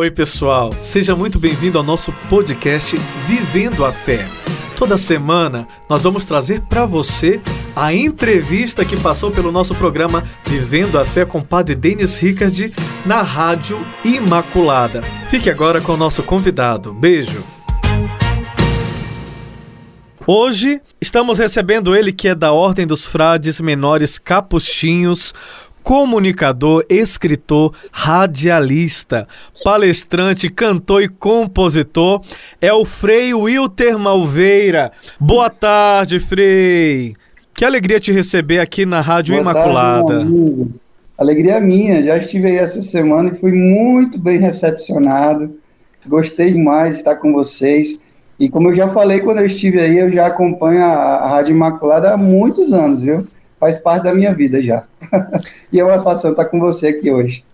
Oi, pessoal. Seja muito bem-vindo ao nosso podcast Vivendo a Fé. Toda semana nós vamos trazer para você a entrevista que passou pelo nosso programa Vivendo a Fé com o Padre Denis Ricard na Rádio Imaculada. Fique agora com o nosso convidado. Beijo. Hoje estamos recebendo ele que é da Ordem dos Frades Menores Capuchinhos, comunicador, escritor, radialista, palestrante, cantor e compositor, é o Frei Wilter Malveira. Boa tarde, Frei. Que alegria te receber aqui na Rádio Boa Imaculada. Tarde, alegria minha, já estive aí essa semana e fui muito bem recepcionado. Gostei demais de estar com vocês. E como eu já falei quando eu estive aí, eu já acompanho a, a Rádio Imaculada há muitos anos, viu? Faz parte da minha vida já. e é uma satisfação estar com você aqui hoje.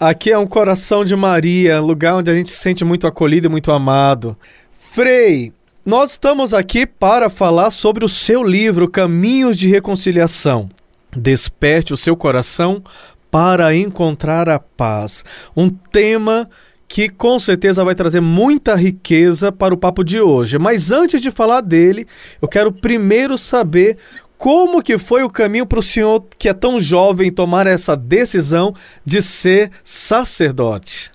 Aqui é um coração de Maria, lugar onde a gente se sente muito acolhido e muito amado. Frei, nós estamos aqui para falar sobre o seu livro Caminhos de Reconciliação. Desperte o seu coração para encontrar a paz. Um tema que com certeza vai trazer muita riqueza para o papo de hoje. Mas antes de falar dele, eu quero primeiro saber como que foi o caminho para o senhor, que é tão jovem, tomar essa decisão de ser sacerdote?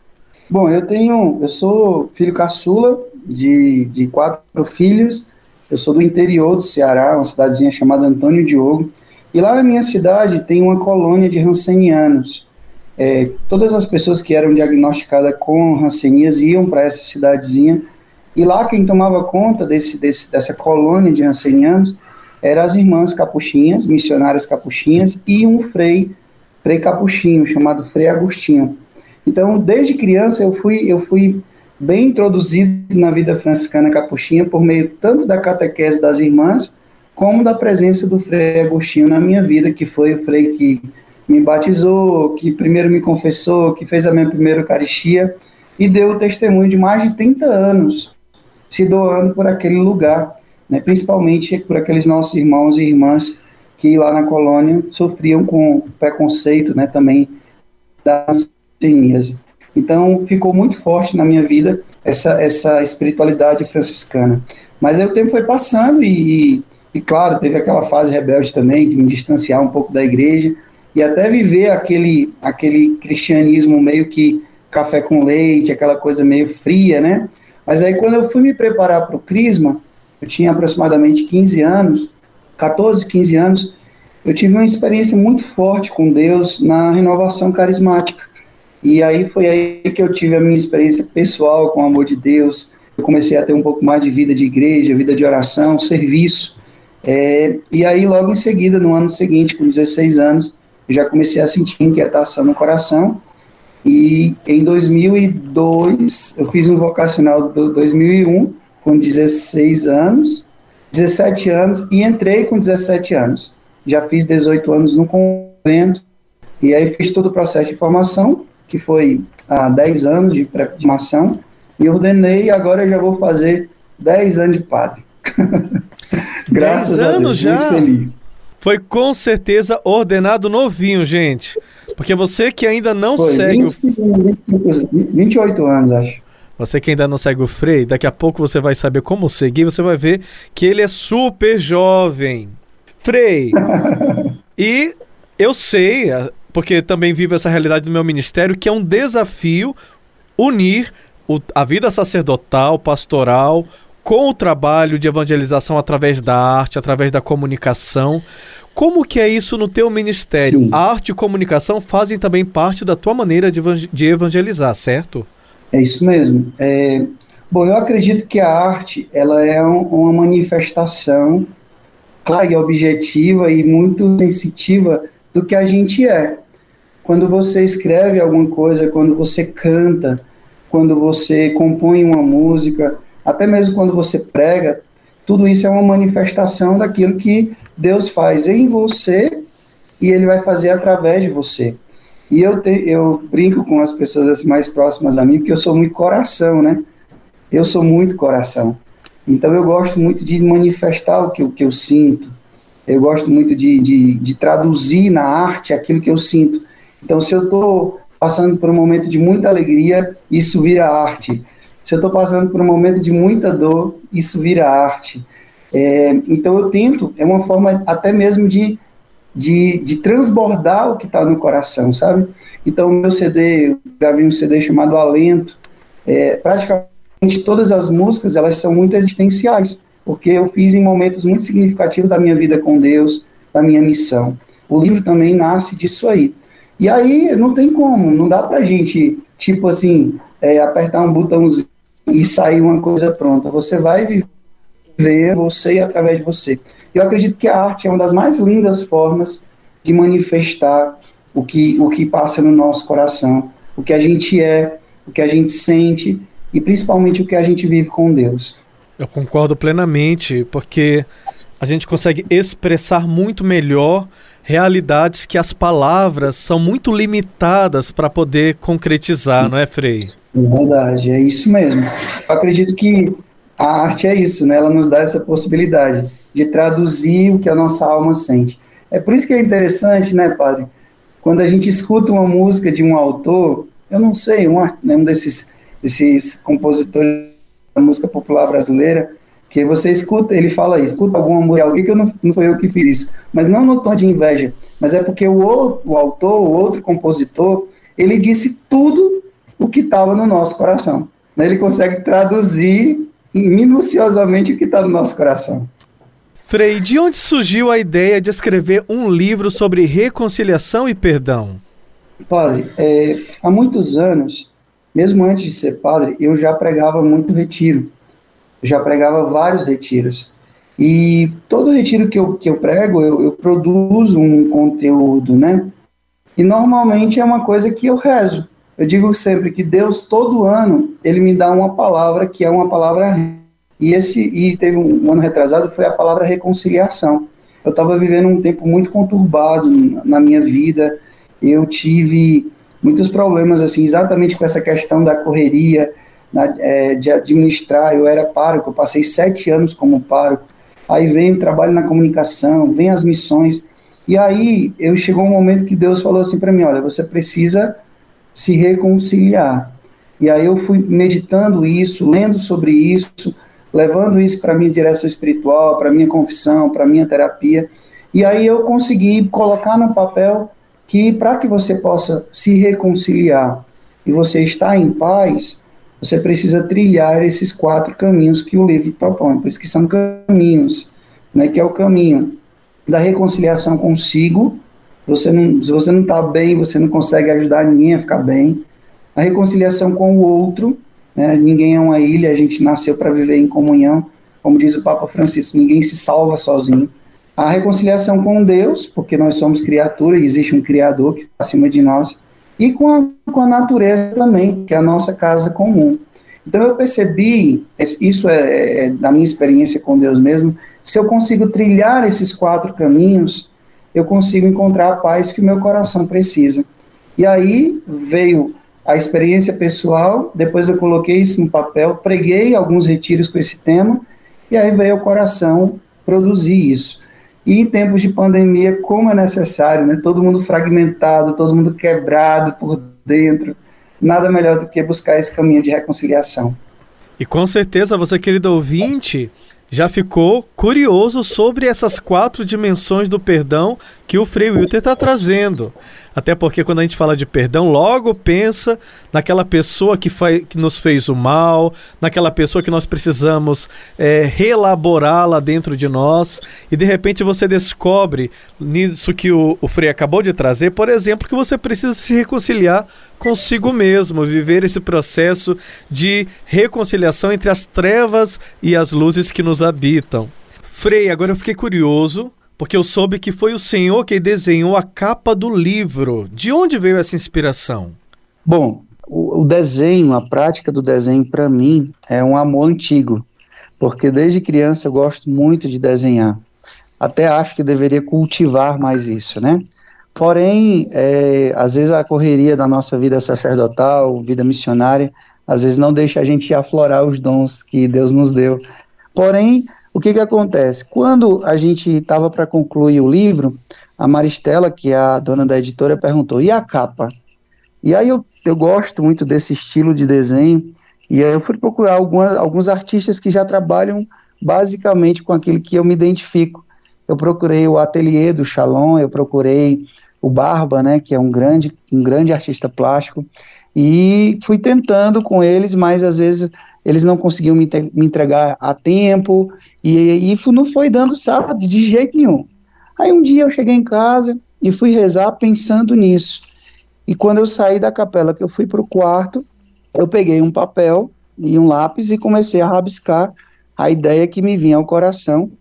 Bom, eu tenho, eu sou filho caçula de, de quatro filhos. Eu sou do interior do Ceará, uma cidadezinha chamada Antônio Diogo. E lá na minha cidade tem uma colônia de rancenianos. É, todas as pessoas que eram diagnosticadas com rancenias iam para essa cidadezinha. E lá quem tomava conta desse, desse, dessa colônia de rancenianos eram as irmãs capuchinhas, missionárias capuchinhas, e um frei, frei capuchinho, chamado Frei Agostinho. Então, desde criança, eu fui, eu fui bem introduzido na vida franciscana capuchinha por meio tanto da catequese das irmãs, como da presença do Frei Agostinho na minha vida, que foi o frei que me batizou, que primeiro me confessou, que fez a minha primeira Eucaristia e deu o testemunho de mais de 30 anos se doando por aquele lugar né, principalmente por aqueles nossos irmãos e irmãs que lá na colônia sofriam com preconceito né, também da antissemia. Então ficou muito forte na minha vida essa, essa espiritualidade franciscana. Mas aí o tempo foi passando e, e, e, claro, teve aquela fase rebelde também, de me distanciar um pouco da igreja e até viver aquele, aquele cristianismo meio que café com leite, aquela coisa meio fria, né? Mas aí quando eu fui me preparar para o Crisma, eu tinha aproximadamente 15 anos, 14, 15 anos, eu tive uma experiência muito forte com Deus na renovação carismática. E aí foi aí que eu tive a minha experiência pessoal com o amor de Deus. Eu comecei a ter um pouco mais de vida de igreja, vida de oração, serviço. É, e aí, logo em seguida, no ano seguinte, com 16 anos, eu já comecei a sentir inquietação no coração. E em 2002, eu fiz um vocacional do 2001 com 16 anos, 17 anos e entrei com 17 anos. Já fiz 18 anos no convento e aí fiz todo o processo de formação, que foi há 10 anos de pré-formação, e ordenei e agora eu já vou fazer 10 anos de padre. Graças 10 anos a Deus, já? muito feliz. Foi com certeza ordenado novinho, gente. Porque você que ainda não Foi, segue 20, o. 28 anos, acho. Você que ainda não segue o Frei, daqui a pouco você vai saber como seguir, você vai ver que ele é super jovem. Frei, e eu sei, porque também vivo essa realidade do meu ministério, que é um desafio unir o, a vida sacerdotal, pastoral, com o trabalho de evangelização através da arte, através da comunicação. Como que é isso no teu ministério? Sim. A arte e comunicação fazem também parte da tua maneira de evangelizar, certo? É isso mesmo. É, bom, eu acredito que a arte ela é um, uma manifestação clara e objetiva e muito sensitiva do que a gente é. Quando você escreve alguma coisa, quando você canta, quando você compõe uma música, até mesmo quando você prega, tudo isso é uma manifestação daquilo que Deus faz em você e ele vai fazer através de você. E eu, te, eu brinco com as pessoas assim, mais próximas a mim, porque eu sou muito coração, né? Eu sou muito coração. Então eu gosto muito de manifestar o que, o que eu sinto. Eu gosto muito de, de, de traduzir na arte aquilo que eu sinto. Então, se eu estou passando por um momento de muita alegria, isso vira arte. Se eu estou passando por um momento de muita dor, isso vira arte. É, então eu tento, é uma forma até mesmo de, de, de transbordar o que está no coração, sabe? Então meu CD, eu gravei um CD chamado Alento, é, praticamente todas as músicas elas são muito existenciais, porque eu fiz em momentos muito significativos da minha vida com Deus, da minha missão. O livro também nasce disso aí. E aí não tem como, não dá pra gente, tipo assim, é, apertar um botãozinho e sair uma coisa pronta. Você vai viver você e através de você. Eu acredito que a arte é uma das mais lindas formas de manifestar o que, o que passa no nosso coração, o que a gente é, o que a gente sente e principalmente o que a gente vive com Deus. Eu concordo plenamente, porque a gente consegue expressar muito melhor realidades que as palavras são muito limitadas para poder concretizar, não é, Frei? É verdade, é isso mesmo. Eu acredito que a arte é isso, né? Ela nos dá essa possibilidade de traduzir o que a nossa alma sente. É por isso que é interessante, né, padre? Quando a gente escuta uma música de um autor, eu não sei, um, né, um desses, desses compositores da música popular brasileira, que você escuta, ele fala isso, escuta alguma música, alguém que eu não, não foi eu que fiz isso, mas não no tom de inveja, mas é porque o outro, o autor, o outro compositor, ele disse tudo o que estava no nosso coração. Né? Ele consegue traduzir minuciosamente o que está no nosso coração. Frei, de onde surgiu a ideia de escrever um livro sobre reconciliação e perdão? Padre, é, há muitos anos, mesmo antes de ser padre, eu já pregava muito retiro já pregava vários retiros. E todo retiro que eu, que eu prego, eu, eu produzo um conteúdo, né? E normalmente é uma coisa que eu rezo. Eu digo sempre que Deus, todo ano, ele me dá uma palavra que é uma palavra. E, esse, e teve um, um ano retrasado, foi a palavra reconciliação. Eu estava vivendo um tempo muito conturbado na minha vida. Eu tive muitos problemas, assim, exatamente com essa questão da correria, na, é, de administrar, eu era pároco, eu passei sete anos como pároco, aí vem o trabalho na comunicação, vem as missões, e aí eu chegou um momento que Deus falou assim para mim, olha, você precisa se reconciliar. E aí eu fui meditando isso, lendo sobre isso, levando isso para minha direção espiritual, para minha confissão, para minha terapia. E aí eu consegui colocar no papel que para que você possa se reconciliar e você estar em paz, você precisa trilhar esses quatro caminhos que o livro propõe, por isso que são caminhos, né, que é o caminho da reconciliação consigo, você não, se você não está bem, você não consegue ajudar ninguém a ficar bem, a reconciliação com o outro, né, ninguém é uma ilha, a gente nasceu para viver em comunhão, como diz o Papa Francisco, ninguém se salva sozinho, a reconciliação com Deus, porque nós somos criatura e existe um Criador que está acima de nós, e com a, com a natureza também, que é a nossa casa comum. Então eu percebi, isso é, é da minha experiência com Deus mesmo, se eu consigo trilhar esses quatro caminhos, eu consigo encontrar a paz que o meu coração precisa. E aí veio a experiência pessoal, depois eu coloquei isso no papel, preguei alguns retiros com esse tema, e aí veio o coração produzir isso. E em tempos de pandemia, como é necessário, né? Todo mundo fragmentado, todo mundo quebrado por dentro. Nada melhor do que buscar esse caminho de reconciliação. E com certeza você, querido ouvinte, já ficou curioso sobre essas quatro dimensões do perdão que o Frei Wilter está trazendo. Até porque quando a gente fala de perdão, logo pensa naquela pessoa que, que nos fez o mal, naquela pessoa que nós precisamos é, reelaborá-la dentro de nós. E de repente você descobre nisso que o, o Frei acabou de trazer, por exemplo, que você precisa se reconciliar consigo mesmo, viver esse processo de reconciliação entre as trevas e as luzes que nos habitam. Frei, agora eu fiquei curioso porque eu soube que foi o senhor que desenhou a capa do livro. De onde veio essa inspiração? Bom, o, o desenho, a prática do desenho, para mim, é um amor antigo, porque desde criança eu gosto muito de desenhar. Até acho que deveria cultivar mais isso, né? Porém, é, às vezes a correria da nossa vida sacerdotal, vida missionária, às vezes não deixa a gente aflorar os dons que Deus nos deu. Porém, o que, que acontece? Quando a gente estava para concluir o livro, a Maristela, que é a dona da editora, perguntou: e a capa? E aí eu, eu gosto muito desse estilo de desenho, e aí eu fui procurar alguma, alguns artistas que já trabalham basicamente com aquilo que eu me identifico. Eu procurei o ateliê do Shalom, eu procurei o Barba, né, que é um grande, um grande artista plástico, e fui tentando com eles, mas às vezes eles não conseguiam me entregar a tempo, e, e não foi dando certo de jeito nenhum. Aí um dia eu cheguei em casa e fui rezar pensando nisso. E quando eu saí da capela, que eu fui para o quarto, eu peguei um papel e um lápis e comecei a rabiscar a ideia que me vinha ao coração.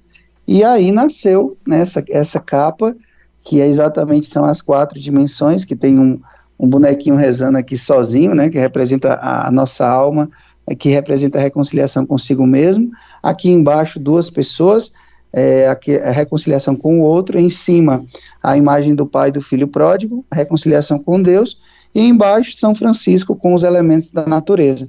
E aí nasceu nessa essa capa, que é exatamente são as quatro dimensões, que tem um, um bonequinho rezando aqui sozinho, né, que representa a, a nossa alma, que representa a reconciliação consigo mesmo. Aqui embaixo, duas pessoas, é, a, reconciliação com o outro. Em cima, a imagem do pai e do filho pródigo, a reconciliação com Deus. E embaixo, São Francisco com os elementos da natureza.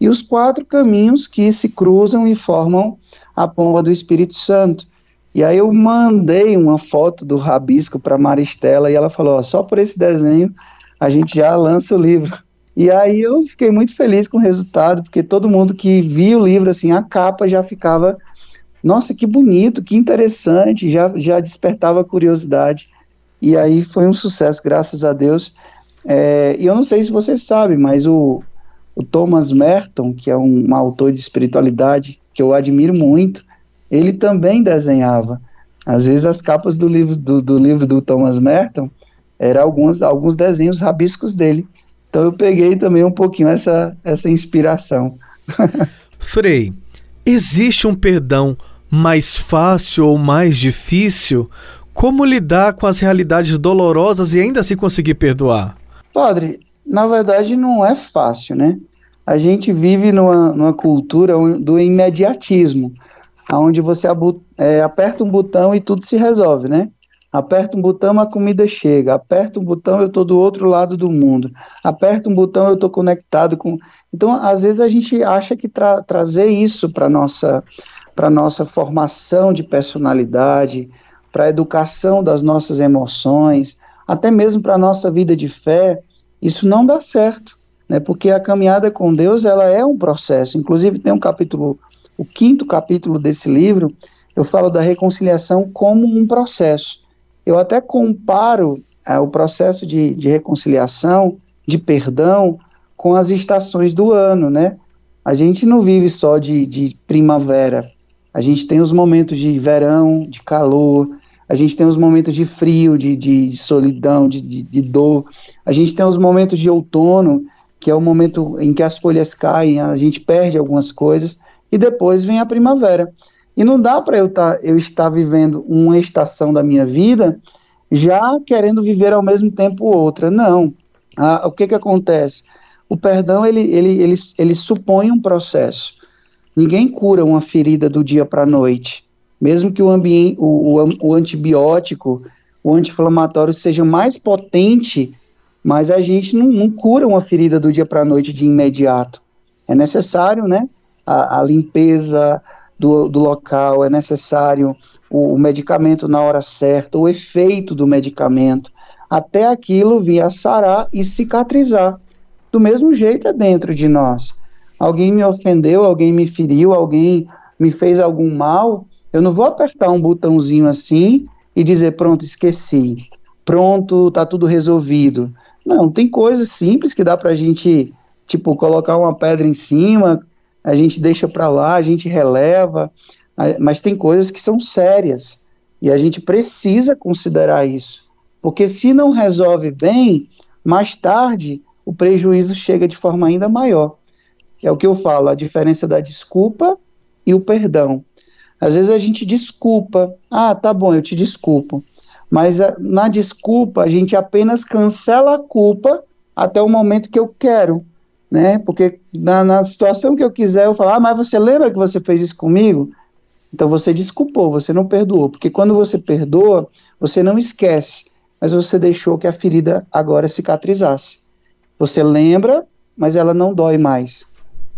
E os quatro caminhos que se cruzam e formam a pomba do Espírito Santo. E aí eu mandei uma foto do rabisco para Maristela e ela falou: ó, só por esse desenho a gente já lança o livro. E aí eu fiquei muito feliz com o resultado, porque todo mundo que via o livro, assim, a capa já ficava, nossa, que bonito, que interessante, já, já despertava curiosidade. E aí foi um sucesso, graças a Deus. É, e eu não sei se você sabe, mas o, o Thomas Merton, que é um, um autor de espiritualidade que eu admiro muito, ele também desenhava. Às vezes as capas do livro do, do livro do Thomas Merton eram alguns, alguns desenhos rabiscos dele. Então eu peguei também um pouquinho essa, essa inspiração. Frei, existe um perdão mais fácil ou mais difícil? Como lidar com as realidades dolorosas e ainda assim conseguir perdoar? Padre, na verdade não é fácil, né? A gente vive numa, numa cultura do imediatismo, onde você é, aperta um botão e tudo se resolve, né? Aperta um botão, a comida chega. Aperta um botão, eu estou do outro lado do mundo. Aperta um botão, eu estou conectado com. Então, às vezes a gente acha que tra trazer isso para nossa para nossa formação de personalidade, para a educação das nossas emoções, até mesmo para a nossa vida de fé, isso não dá certo, né? Porque a caminhada com Deus ela é um processo. Inclusive tem um capítulo, o quinto capítulo desse livro, eu falo da reconciliação como um processo. Eu até comparo é, o processo de, de reconciliação, de perdão, com as estações do ano, né? A gente não vive só de, de primavera, a gente tem os momentos de verão, de calor, a gente tem os momentos de frio, de, de solidão, de, de, de, dor, a gente tem os momentos de outono, que é o momento em que as folhas caem, a gente perde algumas coisas, e depois vem a primavera. E não dá para eu, tá, eu estar vivendo uma estação da minha vida já querendo viver ao mesmo tempo outra. Não. Ah, o que, que acontece? O perdão ele, ele, ele, ele supõe um processo. Ninguém cura uma ferida do dia para a noite. Mesmo que o, o, o, o antibiótico, o anti-inflamatório seja mais potente, mas a gente não, não cura uma ferida do dia para a noite de imediato. É necessário, né? A, a limpeza, do, do local, é necessário o, o medicamento na hora certa, o efeito do medicamento, até aquilo vir a sarar e cicatrizar. Do mesmo jeito é dentro de nós. Alguém me ofendeu, alguém me feriu, alguém me fez algum mal, eu não vou apertar um botãozinho assim e dizer pronto, esqueci. Pronto, tá tudo resolvido. Não, tem coisas simples que dá pra gente, tipo, colocar uma pedra em cima, a gente deixa para lá, a gente releva, mas tem coisas que são sérias. E a gente precisa considerar isso, porque se não resolve bem, mais tarde o prejuízo chega de forma ainda maior. É o que eu falo, a diferença da desculpa e o perdão. Às vezes a gente desculpa, ah, tá bom, eu te desculpo, mas a, na desculpa a gente apenas cancela a culpa até o momento que eu quero né? Porque na, na situação que eu quiser, eu falar, ah, mas você lembra que você fez isso comigo? Então você desculpou, você não perdoou. Porque quando você perdoa, você não esquece, mas você deixou que a ferida agora cicatrizasse. Você lembra, mas ela não dói mais.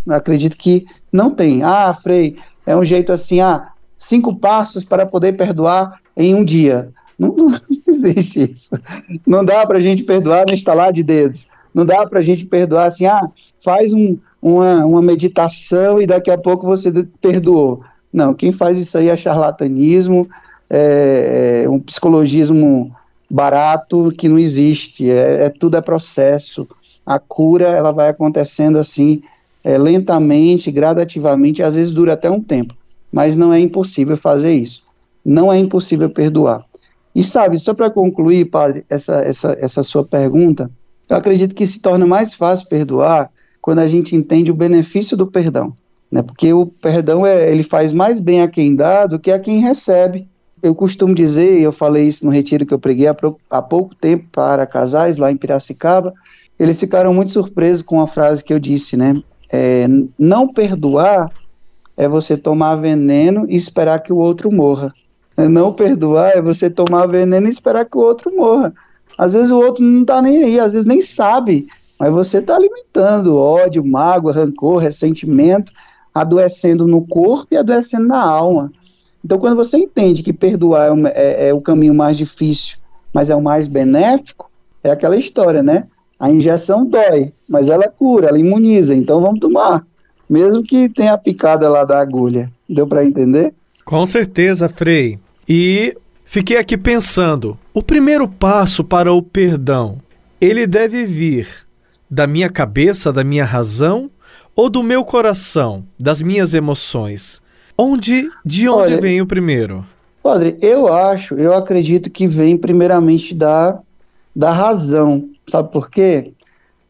Eu acredito que não tem. Ah, Frei, é um jeito assim, ah, cinco passos para poder perdoar em um dia. Não, não existe isso. Não dá para a gente perdoar no instalar de dedos. Não dá para a gente perdoar assim, ah, faz um, uma, uma meditação e daqui a pouco você perdoou. Não, quem faz isso aí é charlatanismo, é, é um psicologismo barato que não existe, é, é, tudo é processo. A cura ela vai acontecendo assim, é, lentamente, gradativamente, às vezes dura até um tempo, mas não é impossível fazer isso. Não é impossível perdoar. E sabe, só para concluir, padre, essa, essa, essa sua pergunta, eu acredito que se torna mais fácil perdoar quando a gente entende o benefício do perdão. Né? Porque o perdão é, ele faz mais bem a quem dá do que a quem recebe. Eu costumo dizer, eu falei isso no retiro que eu preguei há, há pouco tempo para casais lá em Piracicaba, eles ficaram muito surpresos com a frase que eu disse, né? É, não perdoar é você tomar veneno e esperar que o outro morra. Não perdoar é você tomar veneno e esperar que o outro morra. Às vezes o outro não está nem aí, às vezes nem sabe, mas você está alimentando ódio, mágoa, rancor, ressentimento, adoecendo no corpo e adoecendo na alma. Então, quando você entende que perdoar é, é, é o caminho mais difícil, mas é o mais benéfico, é aquela história, né? A injeção dói, mas ela cura, ela imuniza, então vamos tomar. Mesmo que tenha a picada lá da agulha. Deu para entender? Com certeza, Frei. E fiquei aqui pensando: o primeiro passo para o perdão, ele deve vir da minha cabeça, da minha razão ou do meu coração, das minhas emoções? Onde, de onde Olha, vem o primeiro? Padre, eu acho, eu acredito que vem primeiramente da, da razão. Sabe por quê?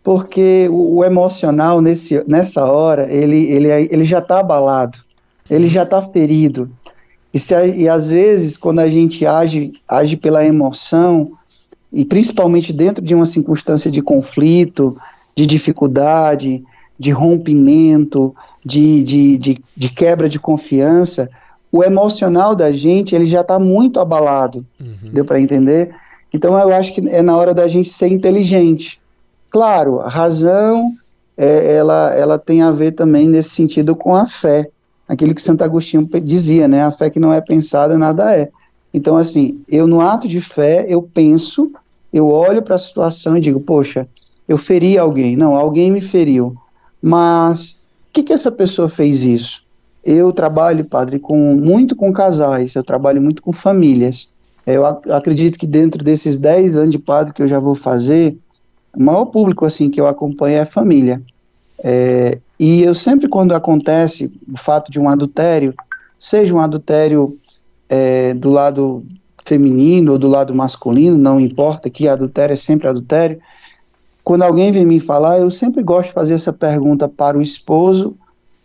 Porque o, o emocional nesse, nessa hora, ele, ele, ele já está abalado, ele já está ferido. E, se, e às vezes, quando a gente age, age pela emoção, e principalmente dentro de uma circunstância de conflito, de dificuldade, de rompimento, de, de, de, de quebra de confiança, o emocional da gente ele já está muito abalado. Uhum. Deu para entender? Então eu acho que é na hora da gente ser inteligente. Claro, a razão é, ela, ela tem a ver também nesse sentido com a fé aquilo que Santo Agostinho dizia, né? A fé que não é pensada, nada é. Então, assim, eu no ato de fé, eu penso, eu olho para a situação e digo, poxa, eu feri alguém. Não, alguém me feriu. Mas o que, que essa pessoa fez isso? Eu trabalho, padre, com muito com casais, eu trabalho muito com famílias. Eu ac acredito que dentro desses 10 anos de padre que eu já vou fazer, o maior público assim que eu acompanho é a família. É, e eu sempre, quando acontece o fato de um adultério, seja um adultério é, do lado feminino ou do lado masculino, não importa, que adultério é sempre adultério. Quando alguém vem me falar, eu sempre gosto de fazer essa pergunta para o esposo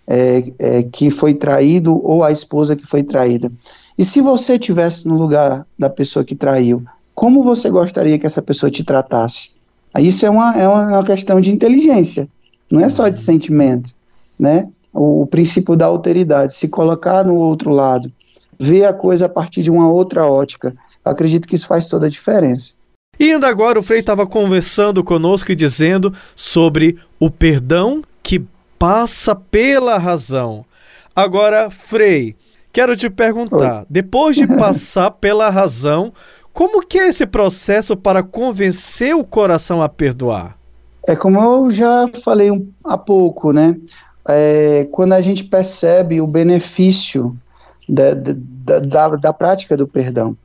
é, é, que foi traído ou a esposa que foi traída. E se você estivesse no lugar da pessoa que traiu, como você gostaria que essa pessoa te tratasse? Isso é uma, é uma questão de inteligência. Não é só de sentimento, né? O, o princípio da alteridade, se colocar no outro lado, ver a coisa a partir de uma outra ótica. Acredito que isso faz toda a diferença. E ainda agora o Frei estava conversando conosco e dizendo sobre o perdão que passa pela razão. Agora, Frei, quero te perguntar, Oi. depois de passar pela razão, como que é esse processo para convencer o coração a perdoar? É como eu já falei um, há pouco, né? É, quando a gente percebe o benefício da, da, da, da prática do perdão.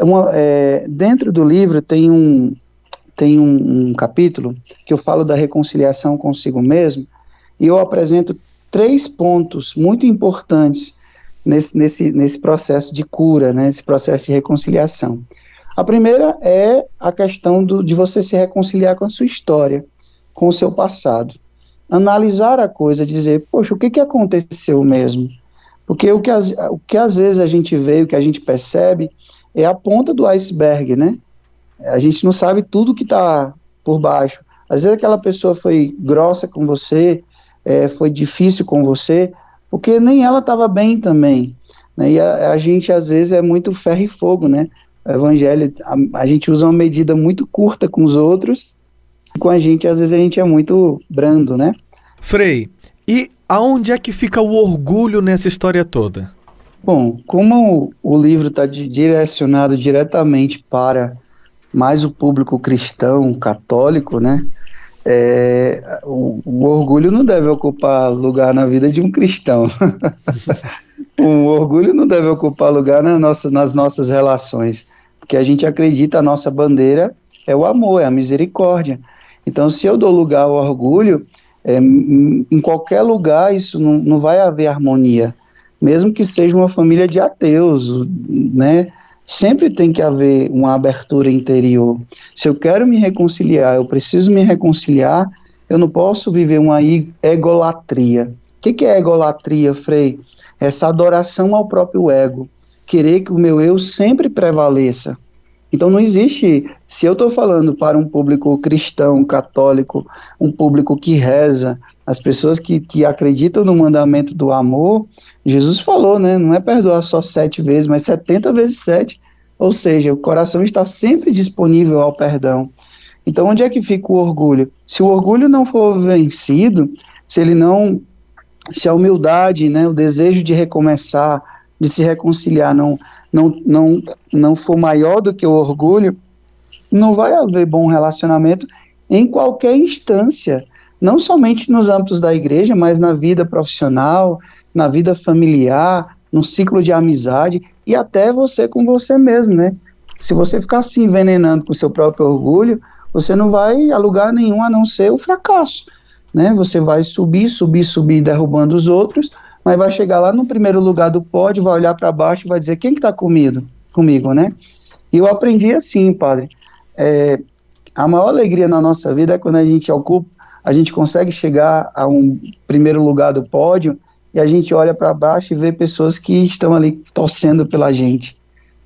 Uma, é, dentro do livro tem um, tem um, um, capítulo que eu falo da reconciliação consigo mesmo e eu apresento três pontos muito importantes nesse, nesse, nesse processo de cura, né, nesse processo de reconciliação. A primeira é a questão do, de você se reconciliar com a sua história com o seu passado. Analisar a coisa, dizer, poxa, o que, que aconteceu mesmo? Porque o que, as, o que às vezes a gente vê, o que a gente percebe, é a ponta do iceberg, né? A gente não sabe tudo que está por baixo. Às vezes aquela pessoa foi grossa com você, é, foi difícil com você, porque nem ela estava bem também. Né? E a, a, gente às vezes é muito ferro e fogo, né? O evangelho, a, a gente usa uma medida muito curta com os outros com a gente, às vezes a gente é muito brando, né? Frei, e aonde é que fica o orgulho nessa história toda? Bom, como o, o livro está direcionado diretamente para mais o público cristão, católico, né? é, o, o, orgulho não deve ocupar lugar na vida de um cristão. o orgulho não deve ocupar lugar na nossa, nas nossas relações, porque a gente acredita a nossa bandeira é o amor, é a misericórdia. Então, se eu dou lugar ao orgulho, é, em qualquer lugar isso não, não vai haver harmonia, mesmo que seja uma família de ateus, né? Sempre tem que haver uma abertura interior. Se eu quero me reconciliar, eu preciso me reconciliar, eu não posso viver uma egolatria. O que, que é egolatria, Frei? Essa adoração ao próprio ego. Querer que o meu eu sempre prevaleça. Então não existe. Se eu estou falando para um público cristão, católico, um público que reza, as pessoas que, que acreditam no mandamento do amor, Jesus falou, né? Não é perdoar só sete vezes, mas setenta vezes sete. Ou seja, o coração está sempre disponível ao perdão. Então, onde é que fica o orgulho? Se o orgulho não for vencido, se ele não, se a humildade, né, o desejo de recomeçar, de se reconciliar, não, não, não, não for maior do que o orgulho, não vai haver bom relacionamento em qualquer instância, não somente nos âmbitos da igreja, mas na vida profissional, na vida familiar, no ciclo de amizade e até você com você mesmo, né? Se você ficar se envenenando por seu próprio orgulho, você não vai a lugar nenhum a não ser o fracasso, né? Você vai subir, subir, subir, derrubando os outros, mas vai chegar lá no primeiro lugar do pódio, vai olhar para baixo e vai dizer quem que está comigo, comigo, né? E eu aprendi assim, padre. É, a maior alegria na nossa vida é quando a gente ocupa, a gente consegue chegar a um primeiro lugar do pódio e a gente olha para baixo e vê pessoas que estão ali torcendo pela gente,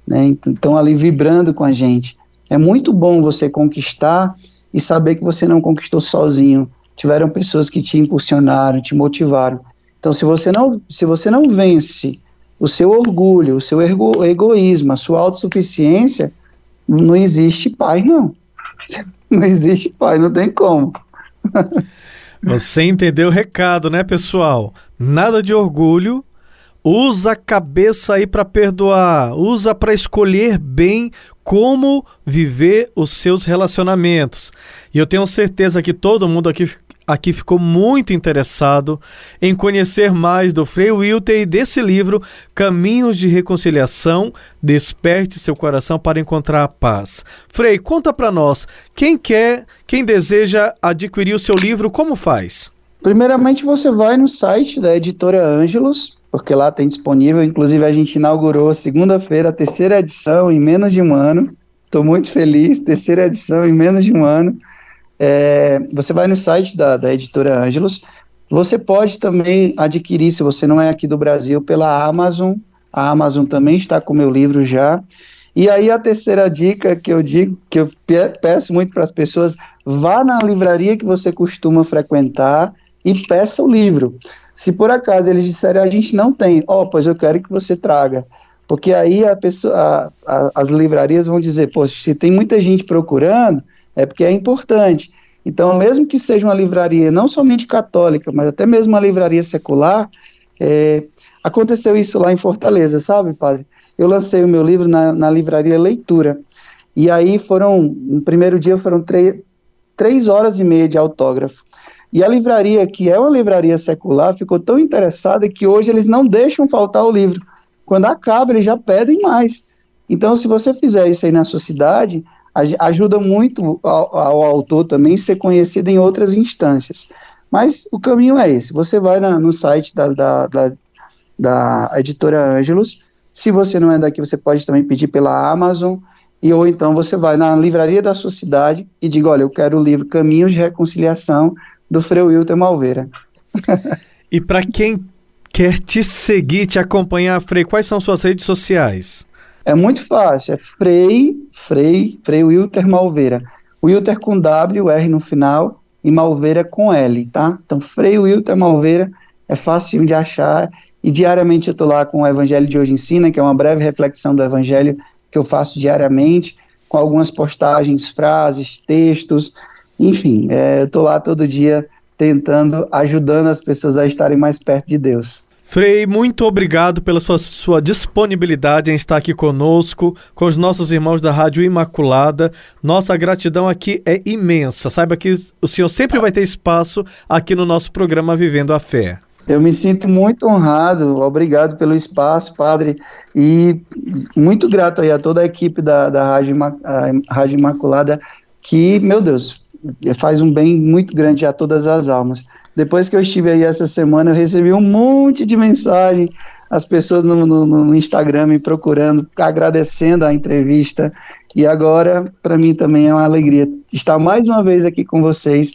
né? Estão ali vibrando com a gente. É muito bom você conquistar e saber que você não conquistou sozinho. Tiveram pessoas que te impulsionaram, te motivaram. Então, se você não, se você não vence o seu orgulho, o seu ego, egoísmo, a sua autossuficiência, não existe paz, não. Não existe paz, não tem como. Você entendeu o recado, né, pessoal? Nada de orgulho. Usa a cabeça aí para perdoar, usa para escolher bem como viver os seus relacionamentos. E eu tenho certeza que todo mundo aqui aqui ficou muito interessado em conhecer mais do Frei Wilter e desse livro Caminhos de Reconciliação, Desperte seu coração para encontrar a paz. Frei, conta para nós, quem quer, quem deseja adquirir o seu livro, como faz? Primeiramente você vai no site da editora Ângelos, porque lá tem disponível, inclusive a gente inaugurou segunda-feira a terceira edição em menos de um ano. Estou muito feliz, terceira edição em menos de um ano. É, você vai no site da, da editora Ângelos. Você pode também adquirir, se você não é aqui do Brasil, pela Amazon. A Amazon também está com meu livro já. E aí a terceira dica que eu digo, que eu peço muito para as pessoas, vá na livraria que você costuma frequentar e peça o livro. Se por acaso eles disserem a gente não tem, ó, oh, pois eu quero que você traga. Porque aí a pessoa, a, a, as livrarias vão dizer, poxa, se tem muita gente procurando, é porque é importante. Então, mesmo que seja uma livraria não somente católica, mas até mesmo uma livraria secular, é, aconteceu isso lá em Fortaleza, sabe, padre? Eu lancei o meu livro na, na livraria Leitura. E aí foram, no primeiro dia foram três horas e meia de autógrafo. E a livraria, que é uma livraria secular, ficou tão interessada que hoje eles não deixam faltar o livro. Quando acaba, eles já pedem mais. Então, se você fizer isso aí na sua cidade, ajuda muito ao, ao, autor também ser conhecido em outras instâncias. Mas o caminho é esse: você vai na, no site da, da, da, da editora Ângelos. Se você não é daqui, você pode também pedir pela Amazon. E ou então você vai na livraria da sua cidade e diga: Olha, eu quero o livro Caminhos de Reconciliação do Frei Wilton Malveira. e para quem quer te seguir, te acompanhar, Frei, quais são suas redes sociais? É muito fácil, é Frei, Frei, Frei Wilter Malveira. Wilter com W, R no final, e Malveira com L, tá? Então, Frei Wilter Malveira é fácil de achar, e diariamente eu estou lá com o Evangelho de Hoje Ensina, que é uma breve reflexão do Evangelho que eu faço diariamente, com algumas postagens, frases, textos, enfim, é, eu estou lá todo dia tentando, ajudando as pessoas a estarem mais perto de Deus. Frei, muito obrigado pela sua, sua, disponibilidade em estar aqui conosco, com os nossos irmãos da Rádio Imaculada. Nossa gratidão aqui é imensa. Saiba que o senhor sempre vai ter espaço aqui no nosso programa Vivendo a Fé. Eu me sinto muito honrado, obrigado pelo espaço, padre, e muito grato aí a toda a equipe da, da Rádio, Rádio Imaculada, que, meu Deus, faz um bem muito grande a todas as almas. Depois que eu estive aí essa semana, eu recebi um monte de mensagem, as pessoas no, no, no Instagram me procurando, agradecendo a entrevista. E agora, para mim também é uma alegria estar mais uma vez aqui com vocês.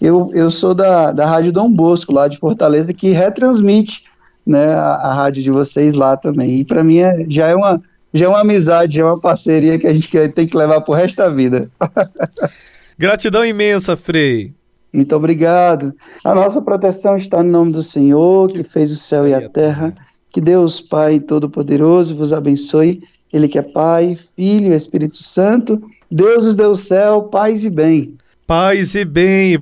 Eu, eu sou da, da Rádio Dom Bosco, lá de Fortaleza, que retransmite né, a, a rádio de vocês lá também. E para mim é, já, é uma, já é uma amizade, já é uma parceria que a gente tem que levar para o resto da vida. Gratidão imensa, Frei. Muito obrigado. A nossa proteção está no nome do Senhor, que fez o céu e a terra. Que Deus, Pai Todo-Poderoso, vos abençoe. Ele que é Pai, Filho e Espírito Santo. Deus os deu o céu, paz e bem. Paz e bem.